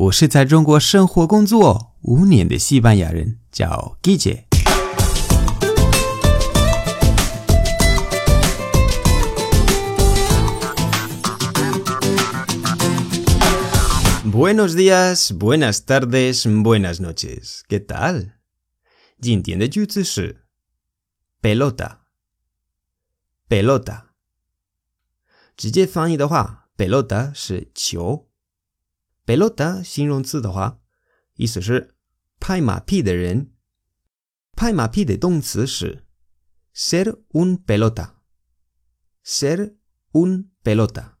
我是在中国生活工作五年的西班牙人，叫 Guille。Buenos días, buenas tardes, buenas noches. ¿Qué tal? 今天的句子是 pelota。pelota 直接翻译的话，pelota 是球。pelota 形容词的话，意思是拍马屁的人。拍马屁的动词是 ser un pelota。ser un pelota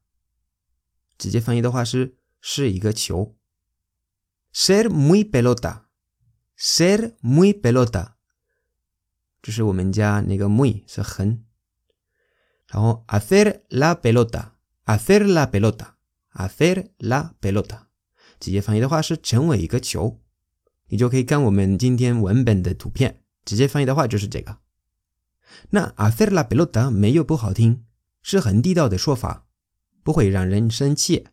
直接翻译的话是是一个球。ser muy pelota。ser muy pelota 就是我们家那个 muy 是很。然后 hacer la pelota，hacer la pelota，hacer la pelota， 直接翻译的话是成为一个球。你就可以看我们今天文本的图片，直接翻译的话就是这个。那 hacer la pelota 没有不好听，是很地道的说法，不会让人生气。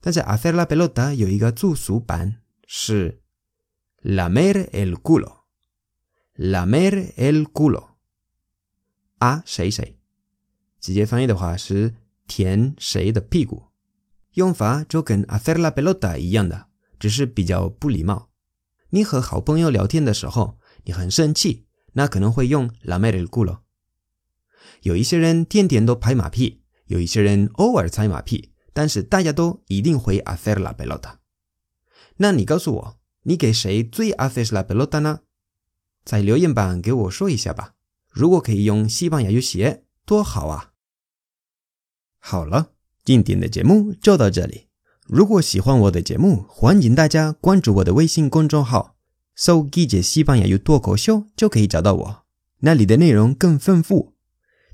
但是 hacer la pelota 有一个住俗版是 lamer el culo，lamer el culo，啊谁谁。直接翻译的话是舔谁的屁股，用法就跟 hacer la pelota 一样的，只是比较不礼貌。你和好朋友聊天的时候，你很生气，那可能会用 lamer el culo。有一些人天天都拍马屁，有一些人偶尔拍马屁，但是大家都一定会 hacer la pelota。那你告诉我，你给谁最 haces la pelota 呢？在留言板给我说一下吧。如果可以用西班牙语写，多好啊！好了，今天的节目就到这里。如果喜欢我的节目，欢迎大家关注我的微信公众号“搜 G 姐西班牙语脱口秀”，就可以找到我。那里的内容更丰富。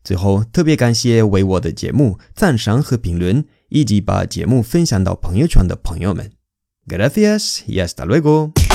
最后，特别感谢为我的节目赞赏和评论，以及把节目分享到朋友圈的朋友们。Gracias y hasta luego。